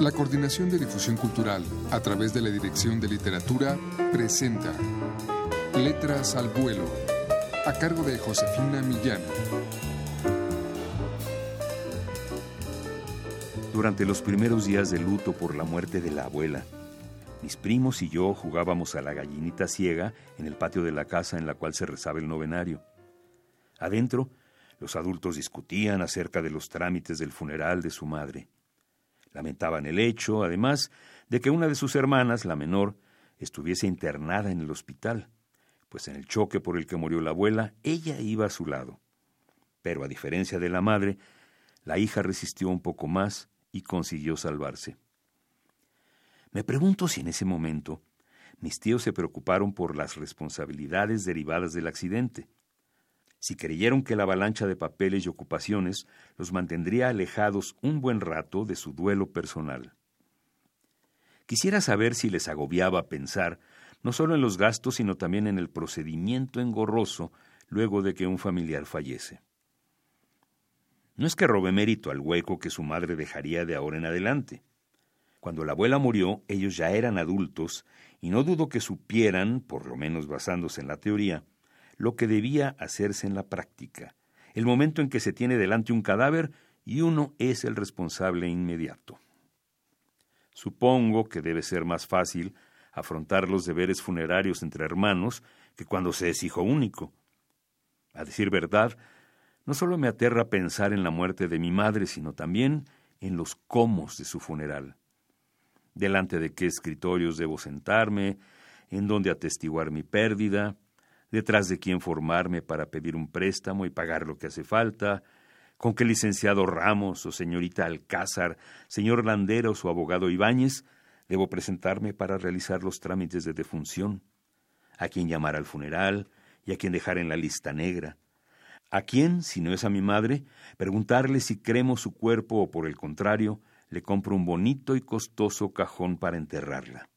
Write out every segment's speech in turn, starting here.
La Coordinación de Difusión Cultural, a través de la Dirección de Literatura, presenta Letras al Vuelo, a cargo de Josefina Millán. Durante los primeros días de luto por la muerte de la abuela, mis primos y yo jugábamos a la gallinita ciega en el patio de la casa en la cual se rezaba el novenario. Adentro, los adultos discutían acerca de los trámites del funeral de su madre. Lamentaban el hecho, además, de que una de sus hermanas, la menor, estuviese internada en el hospital, pues en el choque por el que murió la abuela, ella iba a su lado. Pero a diferencia de la madre, la hija resistió un poco más y consiguió salvarse. Me pregunto si en ese momento mis tíos se preocuparon por las responsabilidades derivadas del accidente si creyeron que la avalancha de papeles y ocupaciones los mantendría alejados un buen rato de su duelo personal. Quisiera saber si les agobiaba pensar no solo en los gastos, sino también en el procedimiento engorroso luego de que un familiar fallece. No es que robe mérito al hueco que su madre dejaría de ahora en adelante. Cuando la abuela murió, ellos ya eran adultos, y no dudo que supieran, por lo menos basándose en la teoría, lo que debía hacerse en la práctica, el momento en que se tiene delante un cadáver y uno es el responsable inmediato. Supongo que debe ser más fácil afrontar los deberes funerarios entre hermanos que cuando se es hijo único. A decir verdad, no solo me aterra pensar en la muerte de mi madre, sino también en los cómo de su funeral. Delante de qué escritorios debo sentarme, en dónde atestiguar mi pérdida, detrás de quién formarme para pedir un préstamo y pagar lo que hace falta, con qué licenciado Ramos o señorita Alcázar, señor Landeros o abogado Ibáñez debo presentarme para realizar los trámites de defunción, a quién llamar al funeral y a quién dejar en la lista negra, a quién, si no es a mi madre, preguntarle si cremo su cuerpo o por el contrario, le compro un bonito y costoso cajón para enterrarla.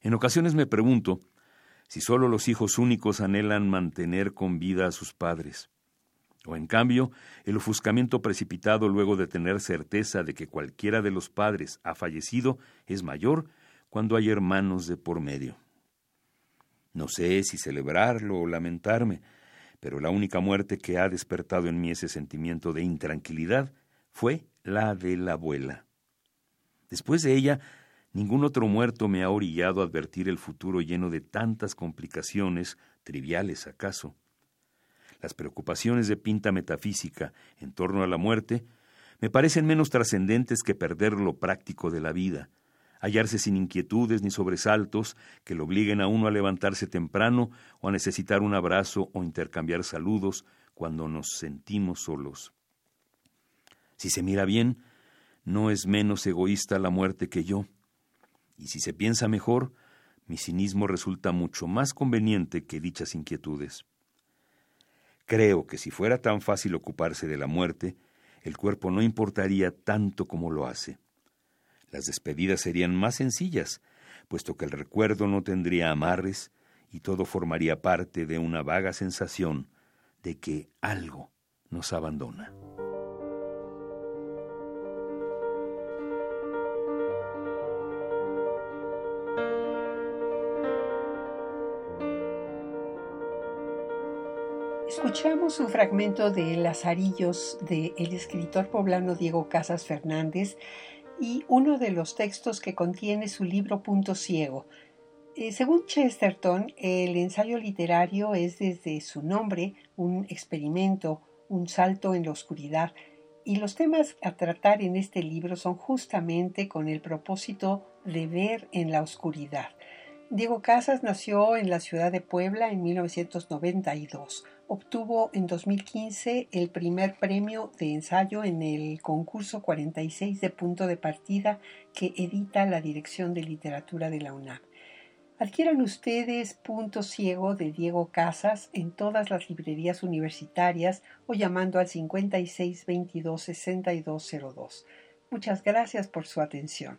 En ocasiones me pregunto si solo los hijos únicos anhelan mantener con vida a sus padres. O en cambio, el ofuscamiento precipitado luego de tener certeza de que cualquiera de los padres ha fallecido es mayor cuando hay hermanos de por medio. No sé si celebrarlo o lamentarme, pero la única muerte que ha despertado en mí ese sentimiento de intranquilidad fue la de la abuela. Después de ella Ningún otro muerto me ha orillado a advertir el futuro lleno de tantas complicaciones, triviales acaso. Las preocupaciones de pinta metafísica en torno a la muerte me parecen menos trascendentes que perder lo práctico de la vida, hallarse sin inquietudes ni sobresaltos que lo obliguen a uno a levantarse temprano o a necesitar un abrazo o intercambiar saludos cuando nos sentimos solos. Si se mira bien, no es menos egoísta la muerte que yo. Y si se piensa mejor, mi cinismo resulta mucho más conveniente que dichas inquietudes. Creo que si fuera tan fácil ocuparse de la muerte, el cuerpo no importaría tanto como lo hace. Las despedidas serían más sencillas, puesto que el recuerdo no tendría amarres y todo formaría parte de una vaga sensación de que algo nos abandona. Escuchamos un fragmento de Lazarillos del el escritor poblano Diego Casas Fernández y uno de los textos que contiene su libro Punto Ciego. Eh, según Chesterton, el ensayo literario es desde su nombre un experimento, un salto en la oscuridad, y los temas a tratar en este libro son justamente con el propósito de ver en la oscuridad. Diego Casas nació en la ciudad de Puebla en 1992 obtuvo en 2015 el primer premio de ensayo en el concurso 46 de punto de partida que edita la Dirección de Literatura de la UNAM. Adquieran ustedes Punto Ciego de Diego Casas en todas las librerías universitarias o llamando al 5622 6202. Muchas gracias por su atención.